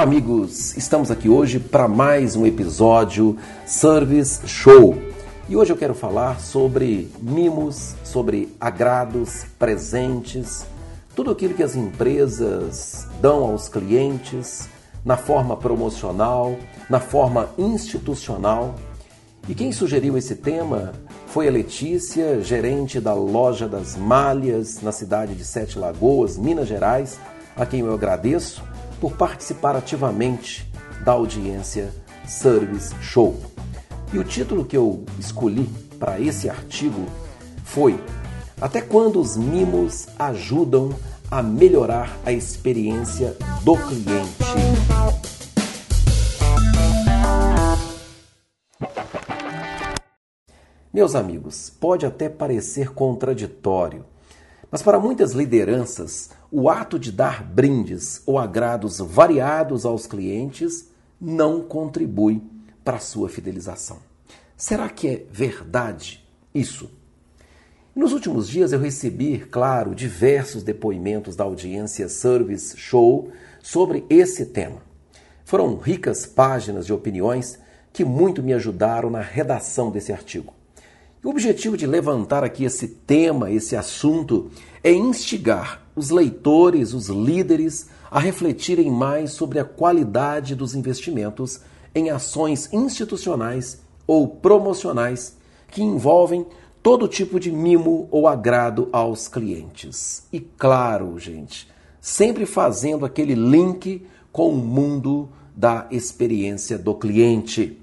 Olá, amigos! Estamos aqui hoje para mais um episódio Service Show. E hoje eu quero falar sobre mimos, sobre agrados, presentes, tudo aquilo que as empresas dão aos clientes na forma promocional, na forma institucional. E quem sugeriu esse tema foi a Letícia, gerente da loja das Malhas na cidade de Sete Lagoas, Minas Gerais, a quem eu agradeço por participar ativamente da audiência Service Show. E o título que eu escolhi para esse artigo foi Até quando os mimos ajudam a melhorar a experiência do cliente? Meus amigos, pode até parecer contraditório, mas para muitas lideranças, o ato de dar brindes ou agrados variados aos clientes não contribui para a sua fidelização. Será que é verdade isso? Nos últimos dias eu recebi, claro, diversos depoimentos da audiência Service Show sobre esse tema. Foram ricas páginas de opiniões que muito me ajudaram na redação desse artigo. O objetivo de levantar aqui esse tema, esse assunto, é instigar os leitores, os líderes, a refletirem mais sobre a qualidade dos investimentos em ações institucionais ou promocionais que envolvem todo tipo de mimo ou agrado aos clientes. E claro, gente, sempre fazendo aquele link com o mundo da experiência do cliente.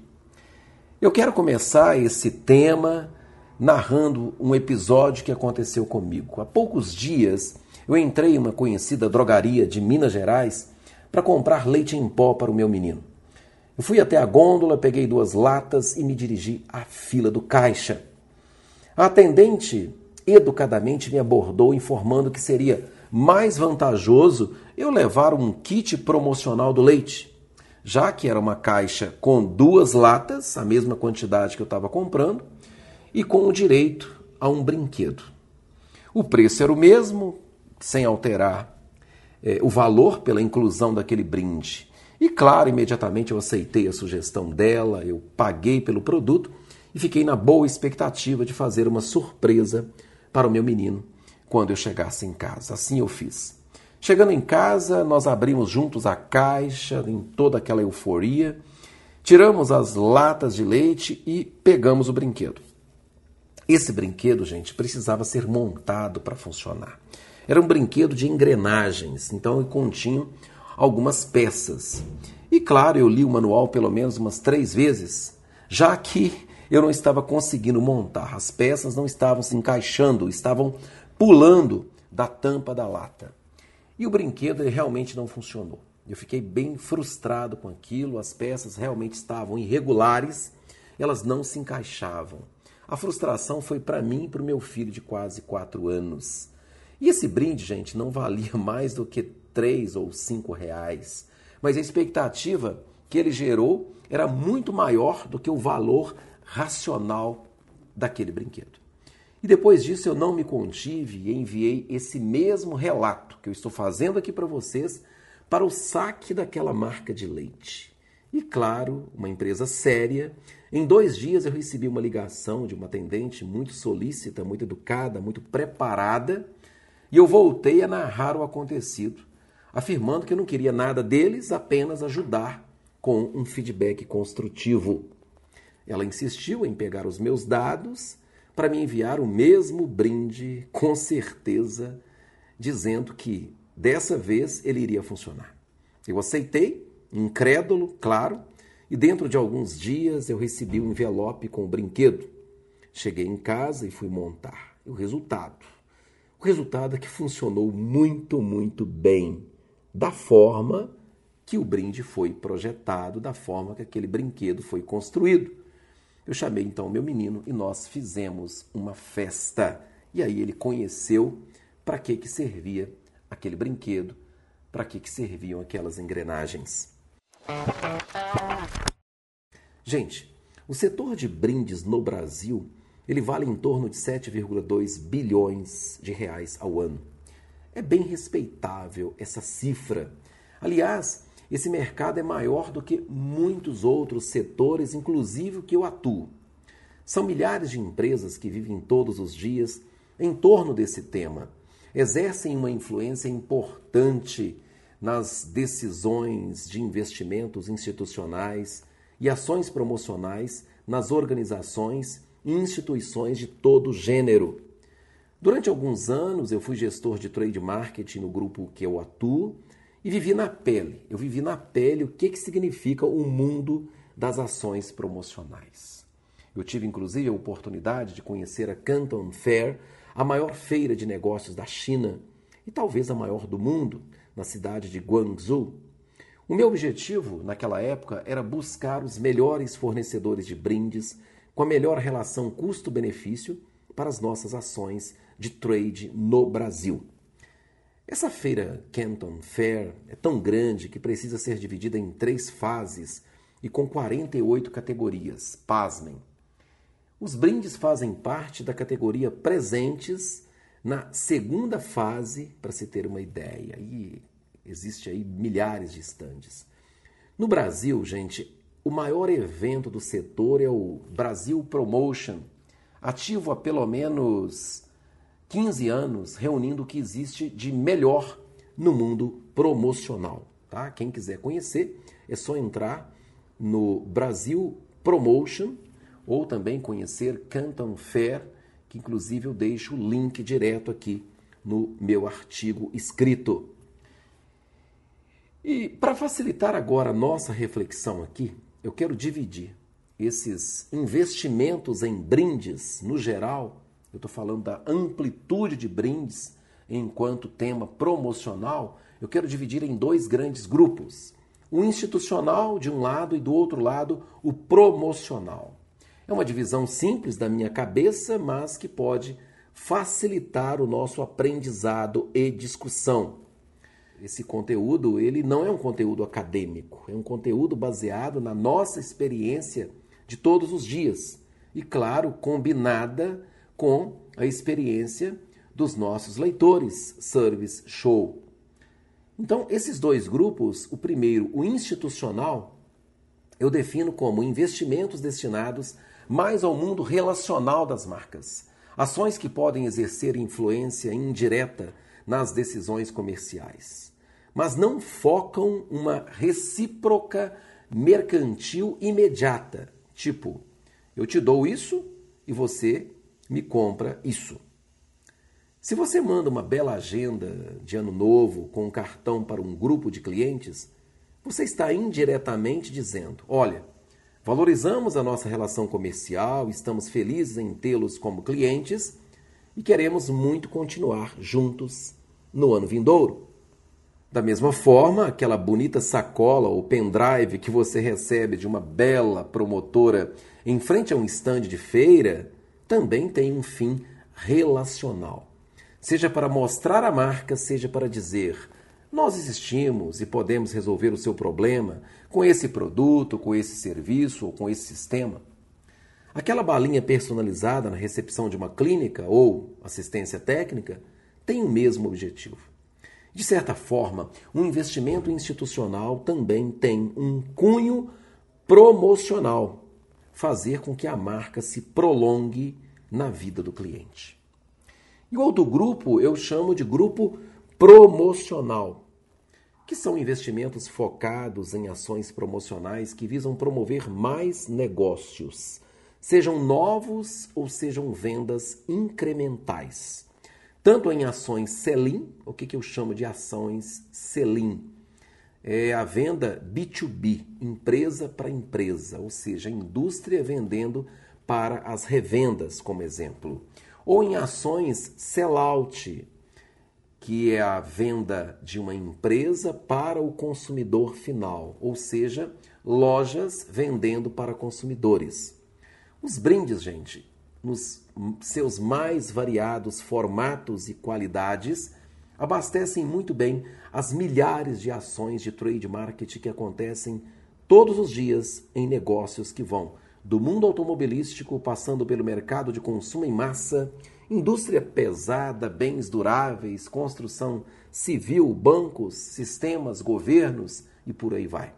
Eu quero começar esse tema narrando um episódio que aconteceu comigo. Há poucos dias eu entrei em uma conhecida drogaria de Minas Gerais para comprar leite em pó para o meu menino. Eu fui até a gôndola, peguei duas latas e me dirigi à fila do caixa. A atendente educadamente me abordou informando que seria mais vantajoso eu levar um kit promocional do leite, já que era uma caixa com duas latas, a mesma quantidade que eu estava comprando, e com o direito a um brinquedo. O preço era o mesmo, sem alterar é, o valor pela inclusão daquele brinde. E claro, imediatamente eu aceitei a sugestão dela, eu paguei pelo produto e fiquei na boa expectativa de fazer uma surpresa para o meu menino quando eu chegasse em casa. Assim eu fiz. Chegando em casa, nós abrimos juntos a caixa em toda aquela euforia, tiramos as latas de leite e pegamos o brinquedo. Esse brinquedo, gente, precisava ser montado para funcionar. Era um brinquedo de engrenagens, então continha algumas peças. E claro, eu li o manual pelo menos umas três vezes, já que eu não estava conseguindo montar. As peças não estavam se encaixando, estavam pulando da tampa da lata. E o brinquedo realmente não funcionou. Eu fiquei bem frustrado com aquilo, as peças realmente estavam irregulares, elas não se encaixavam. A frustração foi para mim e para o meu filho de quase quatro anos. E esse brinde, gente, não valia mais do que três ou cinco reais. Mas a expectativa que ele gerou era muito maior do que o valor racional daquele brinquedo. E depois disso eu não me contive e enviei esse mesmo relato que eu estou fazendo aqui para vocês para o saque daquela marca de leite. E claro, uma empresa séria. Em dois dias eu recebi uma ligação de uma atendente muito solícita, muito educada, muito preparada, e eu voltei a narrar o acontecido, afirmando que eu não queria nada deles, apenas ajudar com um feedback construtivo. Ela insistiu em pegar os meus dados para me enviar o mesmo brinde, com certeza, dizendo que dessa vez ele iria funcionar. Eu aceitei incrédulo, claro, e dentro de alguns dias eu recebi um envelope com o brinquedo. Cheguei em casa e fui montar. E o resultado? O resultado é que funcionou muito, muito bem, da forma que o brinde foi projetado, da forma que aquele brinquedo foi construído. Eu chamei então meu menino e nós fizemos uma festa. E aí ele conheceu para que, que servia aquele brinquedo, para que, que serviam aquelas engrenagens. Gente, o setor de brindes no Brasil ele vale em torno de 7,2 bilhões de reais ao ano. É bem respeitável essa cifra. Aliás, esse mercado é maior do que muitos outros setores, inclusive o que eu atuo. São milhares de empresas que vivem todos os dias em torno desse tema, exercem uma influência importante nas decisões de investimentos institucionais e ações promocionais nas organizações instituições de todo gênero. Durante alguns anos eu fui gestor de trade marketing no grupo que eu atuo e vivi na pele. Eu vivi na pele o que, que significa o mundo das ações promocionais. Eu tive inclusive a oportunidade de conhecer a Canton Fair, a maior feira de negócios da China e talvez a maior do mundo, na cidade de Guangzhou. O meu objetivo naquela época era buscar os melhores fornecedores de brindes com a melhor relação custo-benefício para as nossas ações de trade no Brasil. Essa feira Canton Fair é tão grande que precisa ser dividida em três fases e com 48 categorias. Pasmem. Os brindes fazem parte da categoria presentes na segunda fase, para se ter uma ideia. E existe aí milhares de estandes. No Brasil, gente, o maior evento do setor é o Brasil Promotion, ativo há pelo menos 15 anos reunindo o que existe de melhor no mundo promocional. Tá? Quem quiser conhecer, é só entrar no Brasil Promotion ou também conhecer Canton Fair, que inclusive eu deixo o link direto aqui no meu artigo escrito. E para facilitar agora a nossa reflexão aqui, eu quero dividir esses investimentos em brindes no geral eu estou falando da amplitude de brindes enquanto tema promocional, eu quero dividir em dois grandes grupos. O institucional de um lado e do outro lado o promocional. É uma divisão simples da minha cabeça, mas que pode facilitar o nosso aprendizado e discussão. Esse conteúdo, ele não é um conteúdo acadêmico, é um conteúdo baseado na nossa experiência de todos os dias. E claro, combinada com a experiência dos nossos leitores Service Show. Então, esses dois grupos, o primeiro, o institucional, eu defino como investimentos destinados mais ao mundo relacional das marcas, ações que podem exercer influência indireta nas decisões comerciais, mas não focam uma recíproca mercantil imediata, tipo, eu te dou isso e você me compra isso. Se você manda uma bela agenda de ano novo com um cartão para um grupo de clientes, você está indiretamente dizendo: olha, valorizamos a nossa relação comercial, estamos felizes em tê-los como clientes e queremos muito continuar juntos no ano vindouro. Da mesma forma, aquela bonita sacola ou pendrive que você recebe de uma bela promotora em frente a um estande de feira também tem um fim relacional. Seja para mostrar a marca, seja para dizer: nós existimos e podemos resolver o seu problema com esse produto, com esse serviço ou com esse sistema. Aquela balinha personalizada na recepção de uma clínica ou assistência técnica tem o mesmo objetivo. De certa forma, um investimento institucional também tem um cunho promocional fazer com que a marca se prolongue na vida do cliente. E o outro grupo eu chamo de grupo promocional, que são investimentos focados em ações promocionais que visam promover mais negócios, sejam novos ou sejam vendas incrementais. Tanto em ações sell-in, o que, que eu chamo de ações sell-in, é a venda B2B, empresa para empresa, ou seja, indústria vendendo para as revendas, como exemplo, ou em ações sellout, que é a venda de uma empresa para o consumidor final, ou seja, lojas vendendo para consumidores. Os brindes, gente, nos seus mais variados formatos e qualidades, abastecem muito bem as milhares de ações de trade marketing que acontecem todos os dias em negócios que vão do mundo automobilístico, passando pelo mercado de consumo em massa, indústria pesada, bens duráveis, construção civil, bancos, sistemas, governos e por aí vai.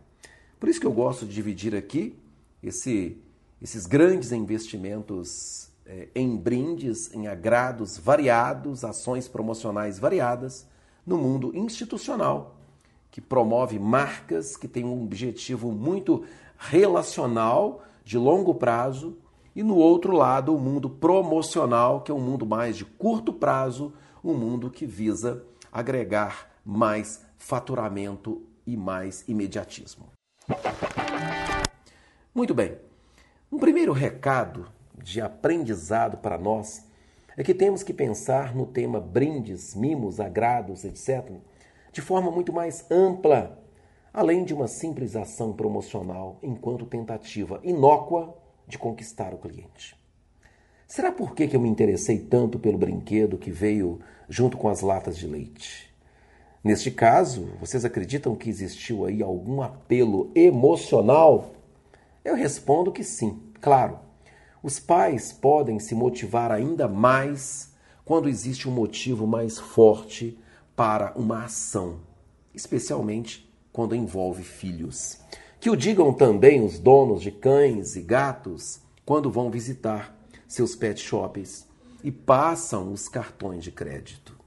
Por isso que eu gosto de dividir aqui esse, esses grandes investimentos é, em brindes, em agrados variados, ações promocionais variadas no mundo institucional, que promove marcas que têm um objetivo muito relacional, de longo prazo, e no outro lado, o mundo promocional, que é um mundo mais de curto prazo, um mundo que visa agregar mais faturamento e mais imediatismo. Muito bem. Um primeiro recado de aprendizado para nós é que temos que pensar no tema brindes, mimos, agrados, etc., de forma muito mais ampla, além de uma simples ação promocional enquanto tentativa inócua de conquistar o cliente. Será por que eu me interessei tanto pelo brinquedo que veio junto com as latas de leite? Neste caso, vocês acreditam que existiu aí algum apelo emocional? Eu respondo que sim, claro. Os pais podem se motivar ainda mais quando existe um motivo mais forte para uma ação, especialmente quando envolve filhos. Que o digam também os donos de cães e gatos quando vão visitar seus pet shops e passam os cartões de crédito.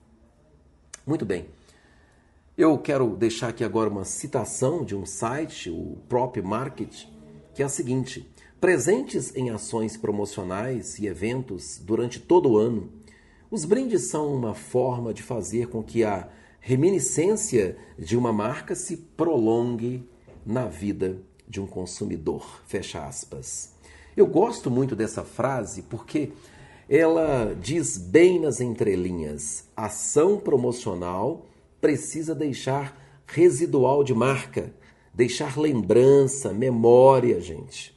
Muito bem. Eu quero deixar aqui agora uma citação de um site, o Prop Market, que é a seguinte: presentes em ações promocionais e eventos durante todo o ano, os brindes são uma forma de fazer com que a reminiscência de uma marca se prolongue na vida de um consumidor. Fecha aspas. Eu gosto muito dessa frase porque ela diz bem nas entrelinhas: ação promocional precisa deixar residual de marca, deixar lembrança, memória, gente.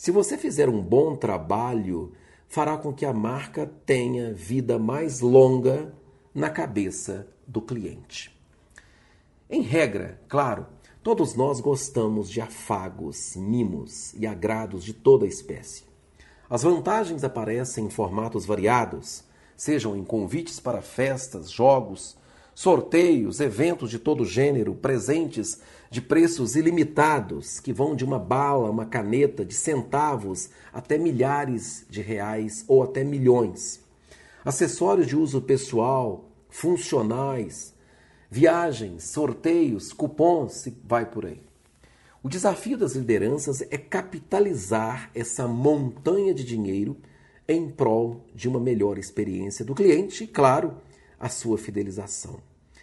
Se você fizer um bom trabalho, fará com que a marca tenha vida mais longa na cabeça do cliente. Em regra, claro, todos nós gostamos de afagos, mimos e agrados de toda espécie. As vantagens aparecem em formatos variados, sejam em convites para festas, jogos, sorteios, eventos de todo gênero, presentes de preços ilimitados, que vão de uma bala, uma caneta, de centavos até milhares de reais ou até milhões. Acessórios de uso pessoal, funcionais, viagens, sorteios, cupons, vai por aí. O desafio das lideranças é capitalizar essa montanha de dinheiro em prol de uma melhor experiência do cliente e, claro, a sua fidelização.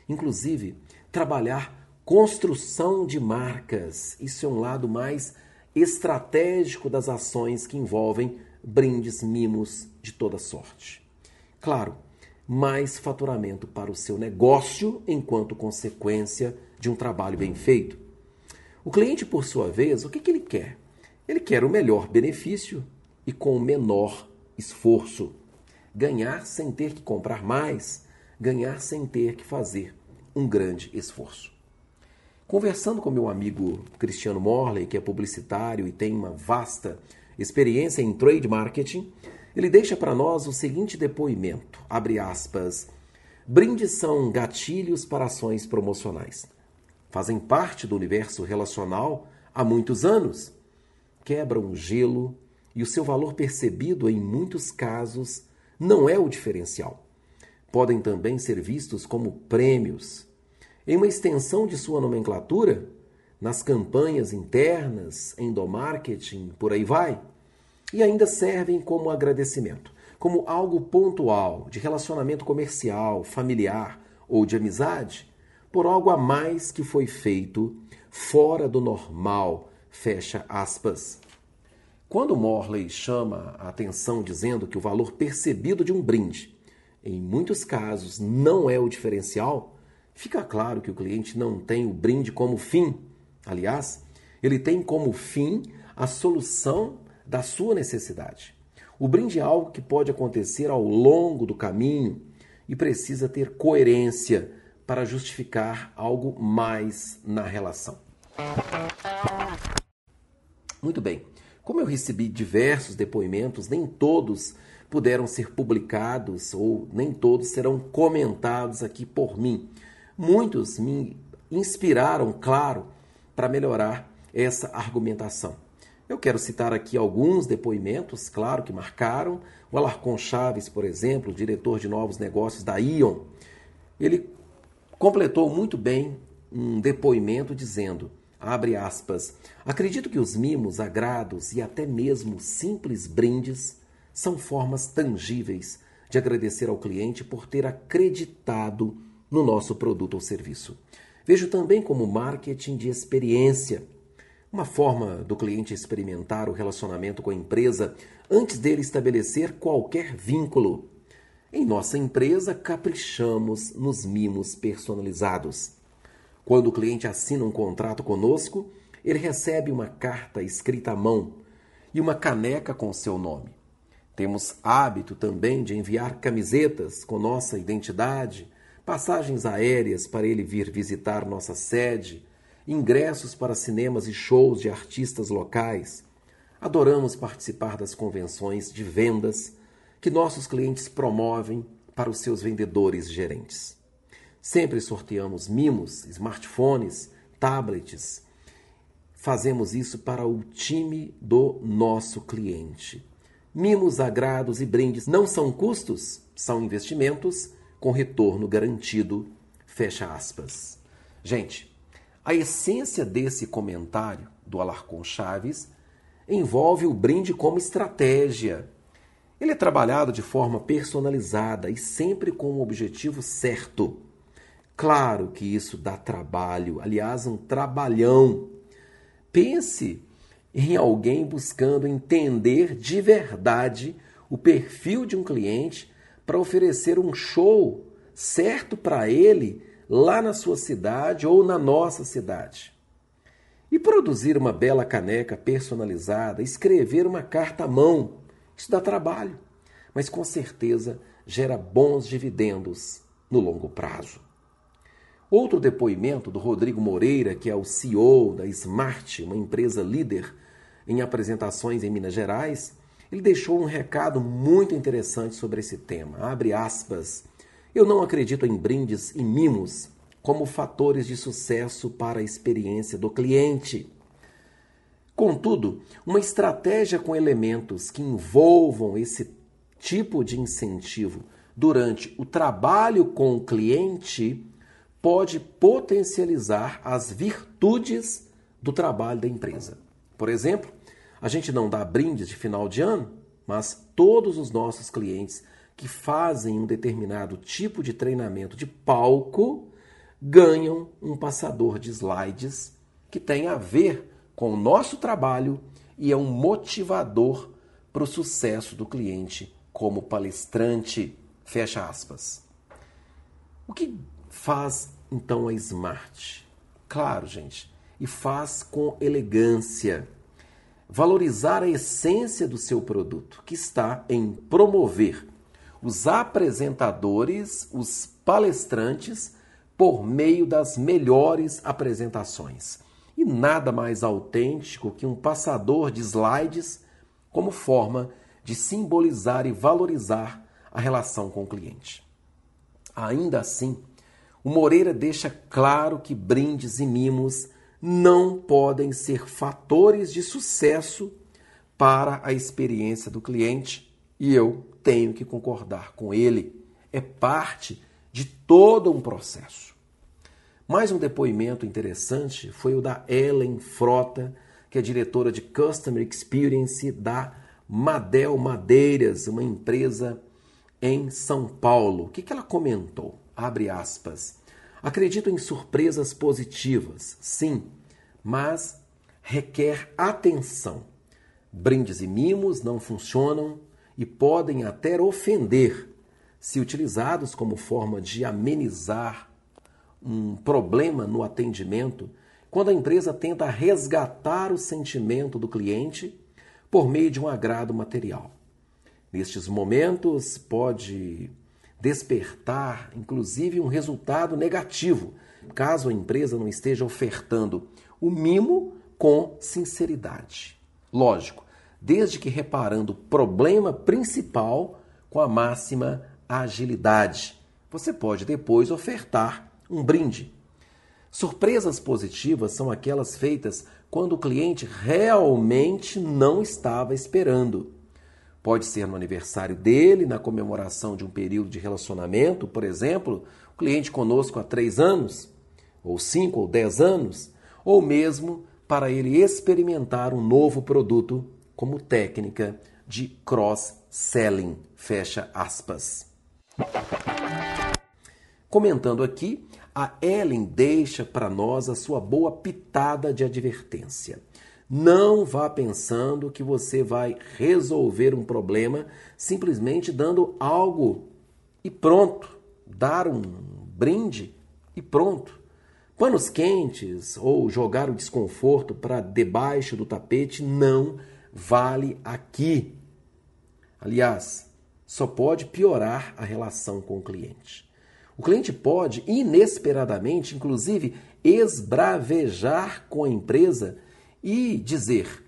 Inclusive, trabalhar construção de marcas. Isso é um lado mais estratégico das ações que envolvem brindes, mimos de toda sorte. Claro, mais faturamento para o seu negócio enquanto consequência de um trabalho bem feito. O cliente, por sua vez, o que, que ele quer? Ele quer o melhor benefício e com o menor esforço. Ganhar sem ter que comprar mais, ganhar sem ter que fazer um grande esforço. Conversando com meu amigo Cristiano Morley, que é publicitário e tem uma vasta experiência em trade marketing, ele deixa para nós o seguinte depoimento, abre aspas, brindes são gatilhos para ações promocionais. Fazem parte do universo relacional há muitos anos. Quebram o gelo e o seu valor percebido, em muitos casos, não é o diferencial. Podem também ser vistos como prêmios, em uma extensão de sua nomenclatura, nas campanhas internas, endomarketing, por aí vai, e ainda servem como agradecimento, como algo pontual de relacionamento comercial, familiar ou de amizade, por algo a mais que foi feito fora do normal, fecha aspas. Quando Morley chama a atenção dizendo que o valor percebido de um brinde, em muitos casos, não é o diferencial, Fica claro que o cliente não tem o brinde como fim. Aliás, ele tem como fim a solução da sua necessidade. O brinde é algo que pode acontecer ao longo do caminho e precisa ter coerência para justificar algo mais na relação. Muito bem. Como eu recebi diversos depoimentos, nem todos puderam ser publicados ou nem todos serão comentados aqui por mim. Muitos me inspiraram, claro, para melhorar essa argumentação. Eu quero citar aqui alguns depoimentos, claro, que marcaram. O Alarcon Chaves, por exemplo, diretor de novos negócios da Ion, ele completou muito bem um depoimento dizendo, abre aspas, acredito que os mimos, agrados e até mesmo simples brindes são formas tangíveis de agradecer ao cliente por ter acreditado no nosso produto ou serviço. Vejo também como marketing de experiência, uma forma do cliente experimentar o relacionamento com a empresa antes dele estabelecer qualquer vínculo. Em nossa empresa, caprichamos nos mimos personalizados. Quando o cliente assina um contrato conosco, ele recebe uma carta escrita à mão e uma caneca com seu nome. Temos hábito também de enviar camisetas com nossa identidade, passagens aéreas para ele vir visitar nossa sede, ingressos para cinemas e shows de artistas locais. Adoramos participar das convenções de vendas que nossos clientes promovem para os seus vendedores e gerentes. Sempre sorteamos mimos, smartphones, tablets. Fazemos isso para o time do nosso cliente. Mimos, agrados e brindes não são custos, são investimentos com retorno garantido. Fecha aspas. Gente, a essência desse comentário do Alarcon Chaves envolve o brinde como estratégia. Ele é trabalhado de forma personalizada e sempre com o objetivo certo. Claro que isso dá trabalho, aliás, um trabalhão. Pense em alguém buscando entender de verdade o perfil de um cliente para oferecer um show certo para ele lá na sua cidade ou na nossa cidade. E produzir uma bela caneca personalizada, escrever uma carta à mão, isso dá trabalho, mas com certeza gera bons dividendos no longo prazo. Outro depoimento do Rodrigo Moreira, que é o CEO da Smart, uma empresa líder em apresentações em Minas Gerais, ele deixou um recado muito interessante sobre esse tema. Abre aspas. Eu não acredito em brindes e mimos como fatores de sucesso para a experiência do cliente. Contudo, uma estratégia com elementos que envolvam esse tipo de incentivo durante o trabalho com o cliente pode potencializar as virtudes do trabalho da empresa. Por exemplo, a gente não dá brindes de final de ano, mas todos os nossos clientes que fazem um determinado tipo de treinamento de palco ganham um passador de slides que tem a ver com o nosso trabalho e é um motivador para o sucesso do cliente como palestrante. Fecha aspas. O que faz então a Smart? Claro, gente, e faz com elegância valorizar a essência do seu produto, que está em promover os apresentadores, os palestrantes, por meio das melhores apresentações. E nada mais autêntico que um passador de slides como forma de simbolizar e valorizar a relação com o cliente. Ainda assim, o Moreira deixa claro que brindes e mimos não podem ser fatores de sucesso para a experiência do cliente e eu tenho que concordar com ele. É parte de todo um processo. Mais um depoimento interessante foi o da Ellen Frota, que é diretora de Customer Experience da Madel Madeiras, uma empresa em São Paulo. O que, que ela comentou? Abre aspas. Acredito em surpresas positivas, sim, mas requer atenção. Brindes e mimos não funcionam e podem até ofender se utilizados como forma de amenizar um problema no atendimento, quando a empresa tenta resgatar o sentimento do cliente por meio de um agrado material. Nestes momentos, pode despertar, inclusive, um resultado negativo, caso a empresa não esteja ofertando o mimo com sinceridade. Lógico, desde que reparando o problema principal com a máxima agilidade. Você pode depois ofertar um brinde. Surpresas positivas são aquelas feitas quando o cliente realmente não estava esperando. Pode ser no aniversário dele, na comemoração de um período de relacionamento, por exemplo, o cliente conosco há três anos, ou cinco ou dez anos, ou mesmo para ele experimentar um novo produto como técnica de cross-selling. Fecha aspas. Comentando aqui, a Ellen deixa para nós a sua boa pitada de advertência. Não vá pensando que você vai resolver um problema simplesmente dando algo e pronto. Dar um brinde e pronto. Panos quentes ou jogar o desconforto para debaixo do tapete não vale aqui. Aliás, só pode piorar a relação com o cliente. O cliente pode, inesperadamente, inclusive, esbravejar com a empresa e dizer: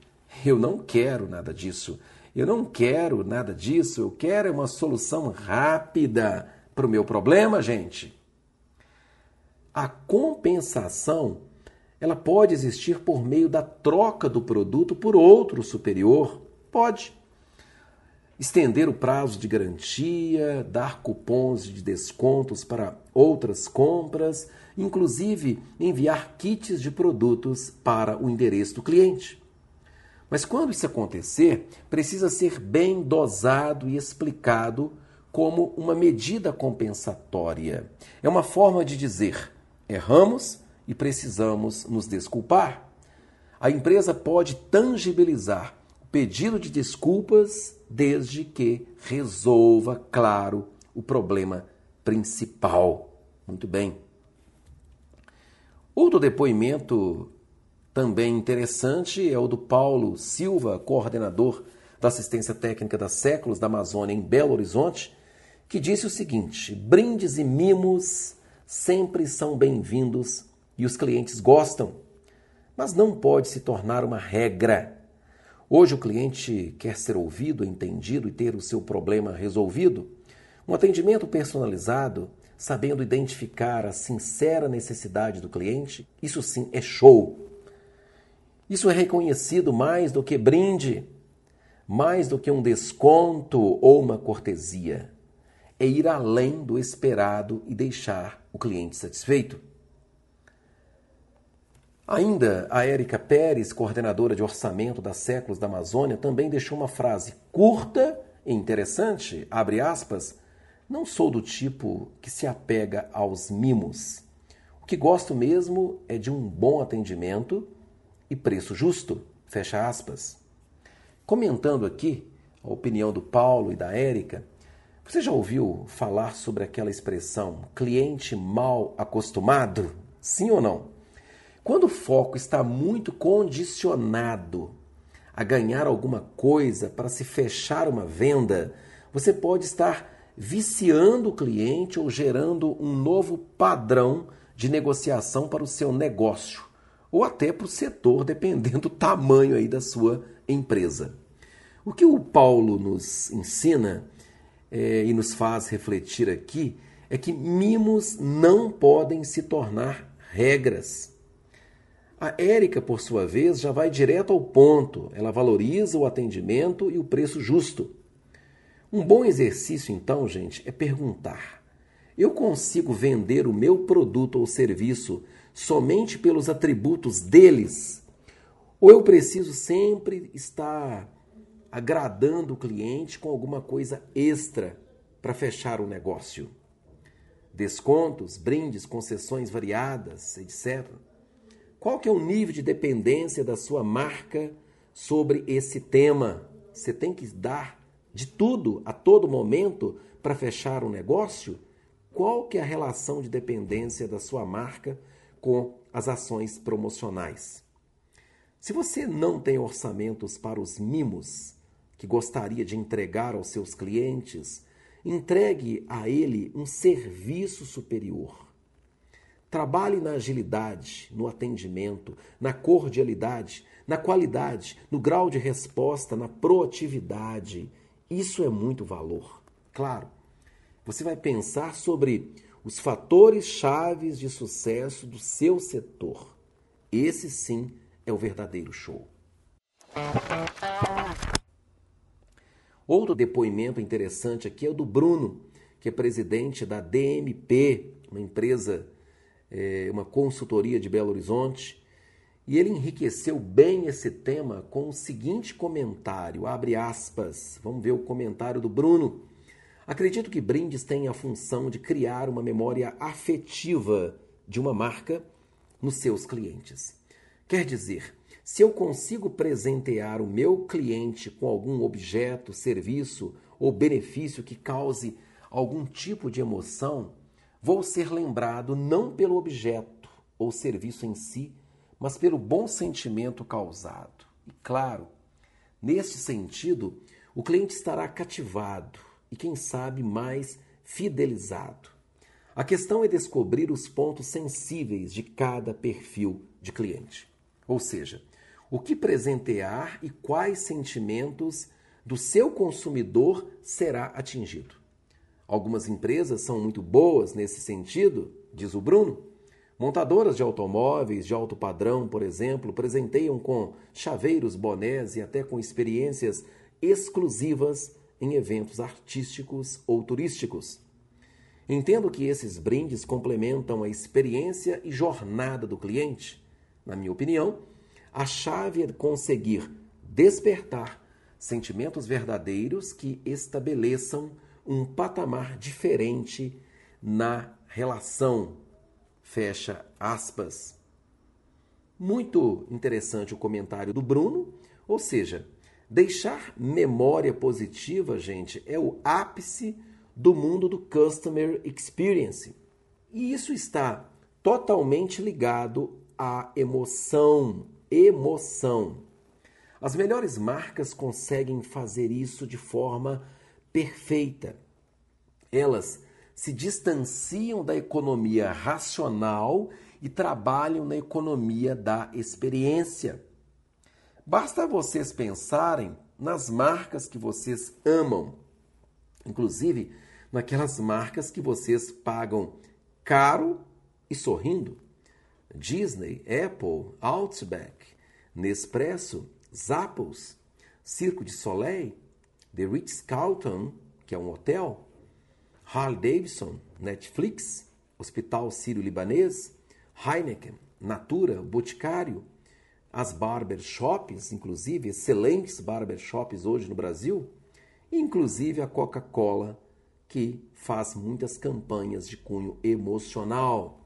Eu não quero nada disso, eu não quero nada disso, eu quero uma solução rápida para o meu problema, gente. A compensação ela pode existir por meio da troca do produto por outro superior? Pode estender o prazo de garantia, dar cupons de descontos para outras compras, inclusive enviar kits de produtos para o endereço do cliente. Mas quando isso acontecer, precisa ser bem dosado e explicado como uma medida compensatória. É uma forma de dizer: erramos e precisamos nos desculpar. A empresa pode tangibilizar o pedido de desculpas desde que resolva, claro, o problema principal. Muito bem. Outro depoimento também interessante é o do Paulo Silva, coordenador da assistência técnica da Séculos da Amazônia em Belo Horizonte, que disse o seguinte: brindes e mimos sempre são bem-vindos e os clientes gostam, mas não pode se tornar uma regra. Hoje o cliente quer ser ouvido, entendido e ter o seu problema resolvido. Um atendimento personalizado, sabendo identificar a sincera necessidade do cliente, isso sim é show. Isso é reconhecido mais do que brinde, mais do que um desconto ou uma cortesia. É ir além do esperado e deixar o cliente satisfeito. Ainda a Érica Pérez, coordenadora de orçamento da Séculos da Amazônia, também deixou uma frase curta e interessante, abre aspas, não sou do tipo que se apega aos mimos. O que gosto mesmo é de um bom atendimento e preço justo, fecha aspas. Comentando aqui a opinião do Paulo e da Érica, você já ouviu falar sobre aquela expressão cliente mal acostumado? Sim ou não? Quando o foco está muito condicionado a ganhar alguma coisa para se fechar uma venda, você pode estar viciando o cliente ou gerando um novo padrão de negociação para o seu negócio ou até para o setor, dependendo do tamanho aí da sua empresa. O que o Paulo nos ensina é, e nos faz refletir aqui é que mimos não podem se tornar regras. A Érica, por sua vez, já vai direto ao ponto. Ela valoriza o atendimento e o preço justo. Um bom exercício, então, gente, é perguntar: eu consigo vender o meu produto ou serviço somente pelos atributos deles? Ou eu preciso sempre estar agradando o cliente com alguma coisa extra para fechar o negócio? Descontos, brindes, concessões variadas, etc. Qual que é o nível de dependência da sua marca sobre esse tema? Você tem que dar de tudo a todo momento para fechar um negócio? Qual que é a relação de dependência da sua marca com as ações promocionais? Se você não tem orçamentos para os mimos que gostaria de entregar aos seus clientes, entregue a ele um serviço superior. Trabalhe na agilidade, no atendimento, na cordialidade, na qualidade, no grau de resposta, na proatividade. Isso é muito valor. Claro, você vai pensar sobre os fatores chaves de sucesso do seu setor. Esse sim é o verdadeiro show. Outro depoimento interessante aqui é o do Bruno, que é presidente da DMP, uma empresa, é, uma consultoria de Belo Horizonte. E ele enriqueceu bem esse tema com o seguinte comentário, abre aspas, vamos ver o comentário do Bruno. Acredito que brindes têm a função de criar uma memória afetiva de uma marca nos seus clientes. Quer dizer, se eu consigo presentear o meu cliente com algum objeto, serviço ou benefício que cause algum tipo de emoção, vou ser lembrado não pelo objeto ou serviço em si, mas pelo bom sentimento causado. E claro, neste sentido, o cliente estará cativado e, quem sabe, mais fidelizado. A questão é descobrir os pontos sensíveis de cada perfil de cliente. Ou seja, o que presentear e quais sentimentos do seu consumidor será atingido. Algumas empresas são muito boas nesse sentido, diz o Bruno. Montadoras de automóveis de alto padrão, por exemplo, presenteiam com chaveiros, bonés e até com experiências exclusivas em eventos artísticos ou turísticos. Entendo que esses brindes complementam a experiência e jornada do cliente. Na minha opinião, a chave é conseguir despertar sentimentos verdadeiros que estabeleçam um patamar diferente na relação. Fecha aspas. Muito interessante o comentário do Bruno, ou seja, deixar memória positiva, gente, é o ápice do mundo do customer experience. E isso está totalmente ligado à emoção, emoção. As melhores marcas conseguem fazer isso de forma perfeita. Elas se distanciam da economia racional e trabalham na economia da experiência. Basta vocês pensarem nas marcas que vocês amam, inclusive naquelas marcas que vocês pagam caro e sorrindo. Disney, Apple, Outback, Nespresso, Zappos, Circo de Soleil, The Ritz-Carlton, que é um hotel, Harley Davidson, Netflix, Hospital Sírio-Libanês, Heineken, Natura, Boticário, as barbershops, inclusive, excelentes barbershops hoje no Brasil, inclusive a Coca-Cola, que faz muitas campanhas de cunho emocional.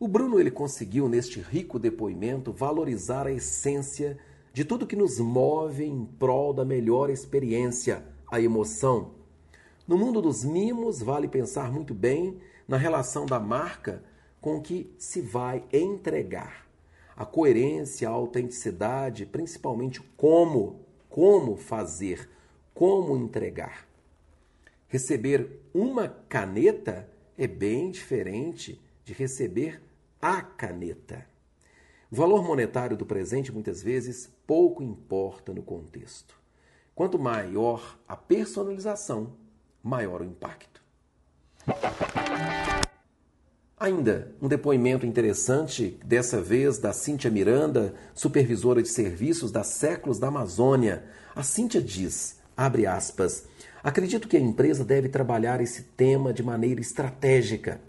O Bruno ele conseguiu neste rico depoimento valorizar a essência de tudo que nos move em prol da melhor experiência, a emoção. No mundo dos mimos, vale pensar muito bem na relação da marca com o que se vai entregar. A coerência, a autenticidade, principalmente como, como fazer, como entregar. Receber uma caneta é bem diferente de receber a caneta. O valor monetário do presente muitas vezes pouco importa no contexto. Quanto maior a personalização, maior o impacto. Ainda um depoimento interessante, dessa vez da Cíntia Miranda, supervisora de serviços da Séculos da Amazônia. A Cíntia diz, abre aspas, acredito que a empresa deve trabalhar esse tema de maneira estratégica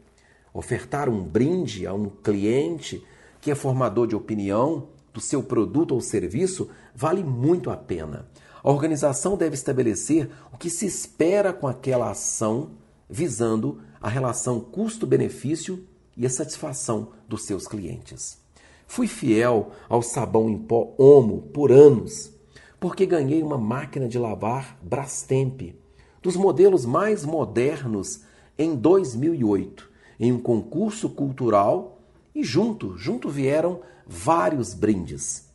Ofertar um brinde a um cliente que é formador de opinião do seu produto ou serviço vale muito a pena. A organização deve estabelecer o que se espera com aquela ação, visando a relação custo-benefício e a satisfação dos seus clientes. Fui fiel ao sabão em pó Omo por anos, porque ganhei uma máquina de lavar Brastemp, dos modelos mais modernos, em 2008 em um concurso cultural e junto, junto vieram vários brindes.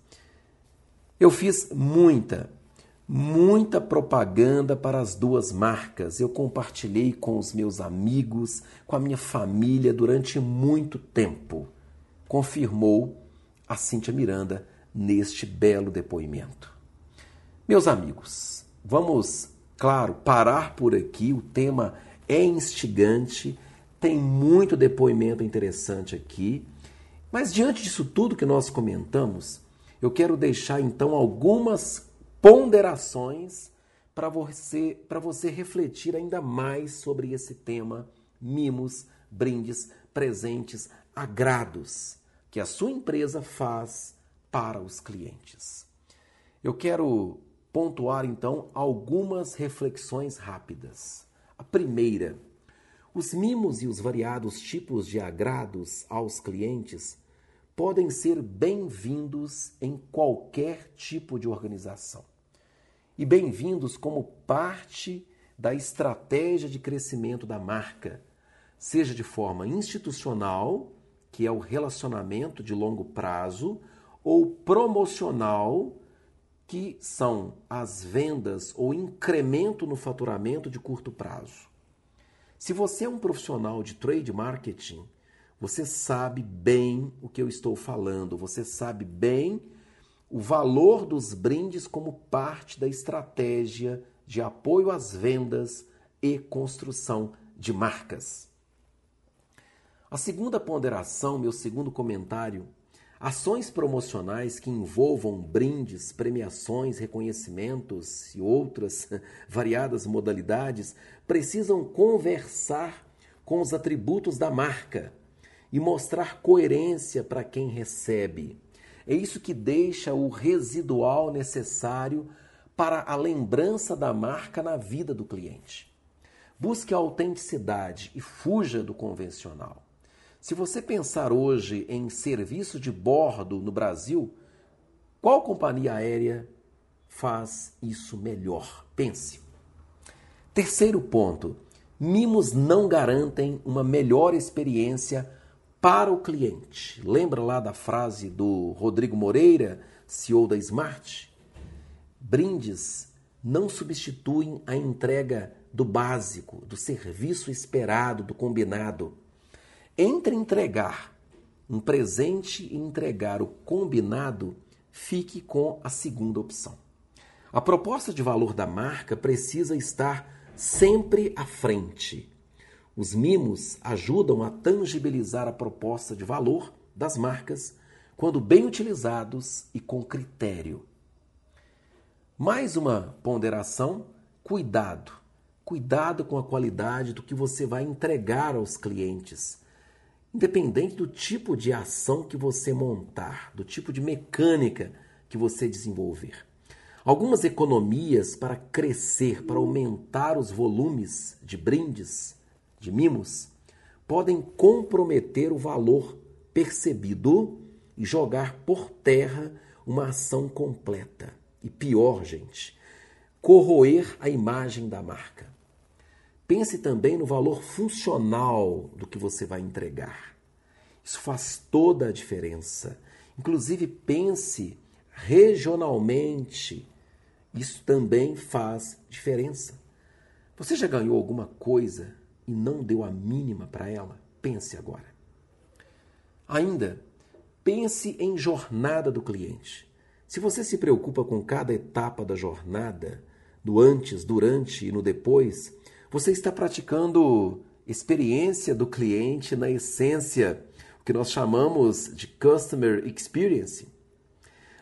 Eu fiz muita, muita propaganda para as duas marcas. Eu compartilhei com os meus amigos, com a minha família durante muito tempo. Confirmou a Cíntia Miranda neste belo depoimento. Meus amigos, vamos, claro, parar por aqui. O tema é instigante Tem muito depoimento interessante aqui. Mas diante disso tudo que nós comentamos, eu quero deixar então algumas ponderações para você, para você refletir ainda mais sobre esse tema: mimos, brindes, presentes, agrados que a sua empresa faz para os clientes. Eu quero pontuar então algumas reflexões rápidas. A primeira, os mimos e os variados tipos de agrados aos clientes podem ser bem-vindos em qualquer tipo de organização. E bem-vindos como parte da estratégia de crescimento da marca, seja de forma institucional, que é o relacionamento de longo prazo, ou promocional, que são as vendas ou incremento no faturamento de curto prazo. Se você é um profissional de trade marketing, você sabe bem o que eu estou falando, você sabe bem o valor dos brindes como parte da estratégia de apoio às vendas e construção de marcas. A segunda ponderação, meu segundo comentário, ações promocionais que envolvam brindes, premiações, reconhecimentos e outras variadas modalidades precisam conversar com os atributos da marca e mostrar coerência para quem recebe. É isso que deixa o residual necessário para a lembrança da marca na vida do cliente. Busque a autenticidade e fuja do convencional. Se você pensar hoje em serviço de bordo no Brasil, qual companhia aérea faz isso melhor? Pense. Terceiro ponto: mimos não garantem uma melhor experiência para o cliente. Lembra lá da frase do Rodrigo Moreira, CEO da Smart? Brindes não substituem a entrega do básico, do serviço esperado, do combinado. Entre entregar um presente e entregar o combinado, fique com a segunda opção. A proposta de valor da marca precisa estar sempre à frente. Os mimos ajudam a tangibilizar a proposta de valor das marcas quando bem utilizados e com critério. Mais uma ponderação: cuidado. Cuidado com a qualidade do que você vai entregar aos clientes independente do tipo de ação que você montar, do tipo de mecânica que você desenvolver. Algumas economias para crescer, para aumentar os volumes de brindes, de mimos, podem comprometer o valor percebido e jogar por terra uma ação completa. E pior, gente, corroer a imagem da marca. Pense também no valor funcional do que você vai entregar. Isso faz toda a diferença. Inclusive, pense regionalmente. Isso também faz diferença. Você já ganhou alguma coisa e não deu a mínima para ela? Pense agora. Ainda, pense em jornada do cliente. Se você se preocupa com cada etapa da jornada, do antes, durante e no depois, você está praticando experiência do cliente na essência, o que nós chamamos de customer experience.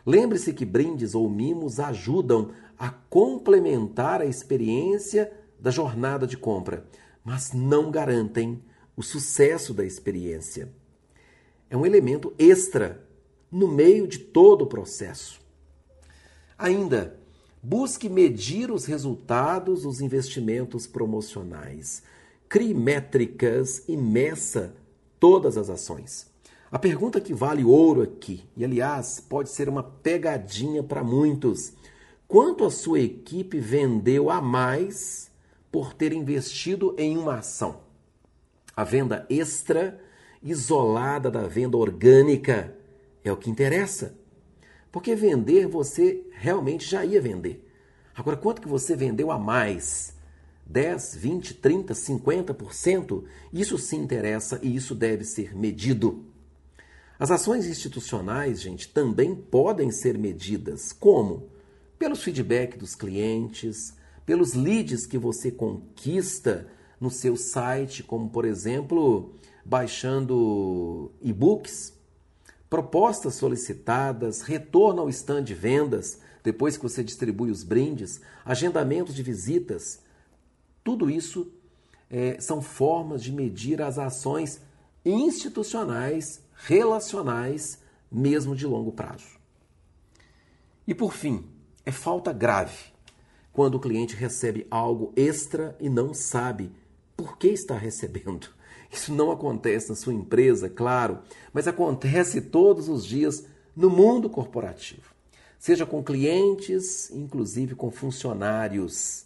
Lembre-se que brindes ou mimos ajudam a complementar a experiência da jornada de compra, mas não garantem o sucesso da experiência. É um elemento extra no meio de todo o processo. Ainda, Busque medir os resultados dos investimentos promocionais. Crie métricas e meça todas as ações. A pergunta que vale ouro aqui, e aliás pode ser uma pegadinha para muitos: quanto a sua equipe vendeu a mais por ter investido em uma ação? A venda extra, isolada da venda orgânica, é o que interessa. Porque vender você realmente já ia vender. Agora, quanto que você vendeu a mais? 10, 20, 30, 50%? Isso sim interessa e isso deve ser medido. As ações institucionais, gente, também podem ser medidas. Como? Pelos feedback dos clientes, pelos leads que você conquista no seu site, como por exemplo, baixando e-books, propostas solicitadas, retorno ao stand de vendas, depois que você distribui os brindes, agendamentos de visitas. Tudo isso é, são formas de medir as ações institucionais, relacionais, mesmo de longo prazo. E por fim, é falta grave quando o cliente recebe algo extra e não sabe por que está recebendo. Isso não acontece na sua empresa, claro, mas acontece todos os dias no mundo corporativo, seja com clientes, inclusive com funcionários.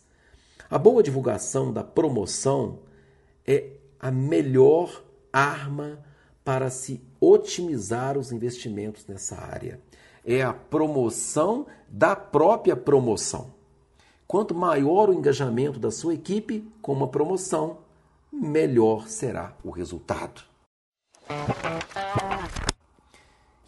A boa divulgação da promoção é a melhor arma para se otimizar os investimentos nessa área. É a promoção da própria promoção. Quanto maior o engajamento da sua equipe com uma promoção, melhor será o resultado.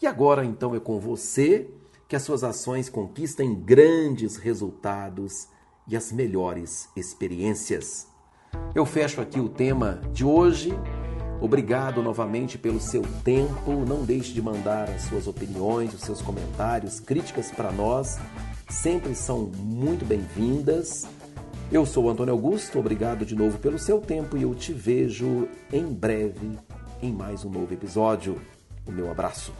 E agora então é com você que as suas ações conquistem grandes resultados e as melhores experiências. Eu fecho aqui o tema de hoje. Obrigado novamente pelo seu tempo. Não deixe de mandar as suas opiniões, os seus comentários, críticas para nós. Sempre são muito bem-vindas. Eu sou Antônio Augusto, obrigado de novo pelo seu tempo e eu te vejo em breve em mais um novo episódio. O meu abraço.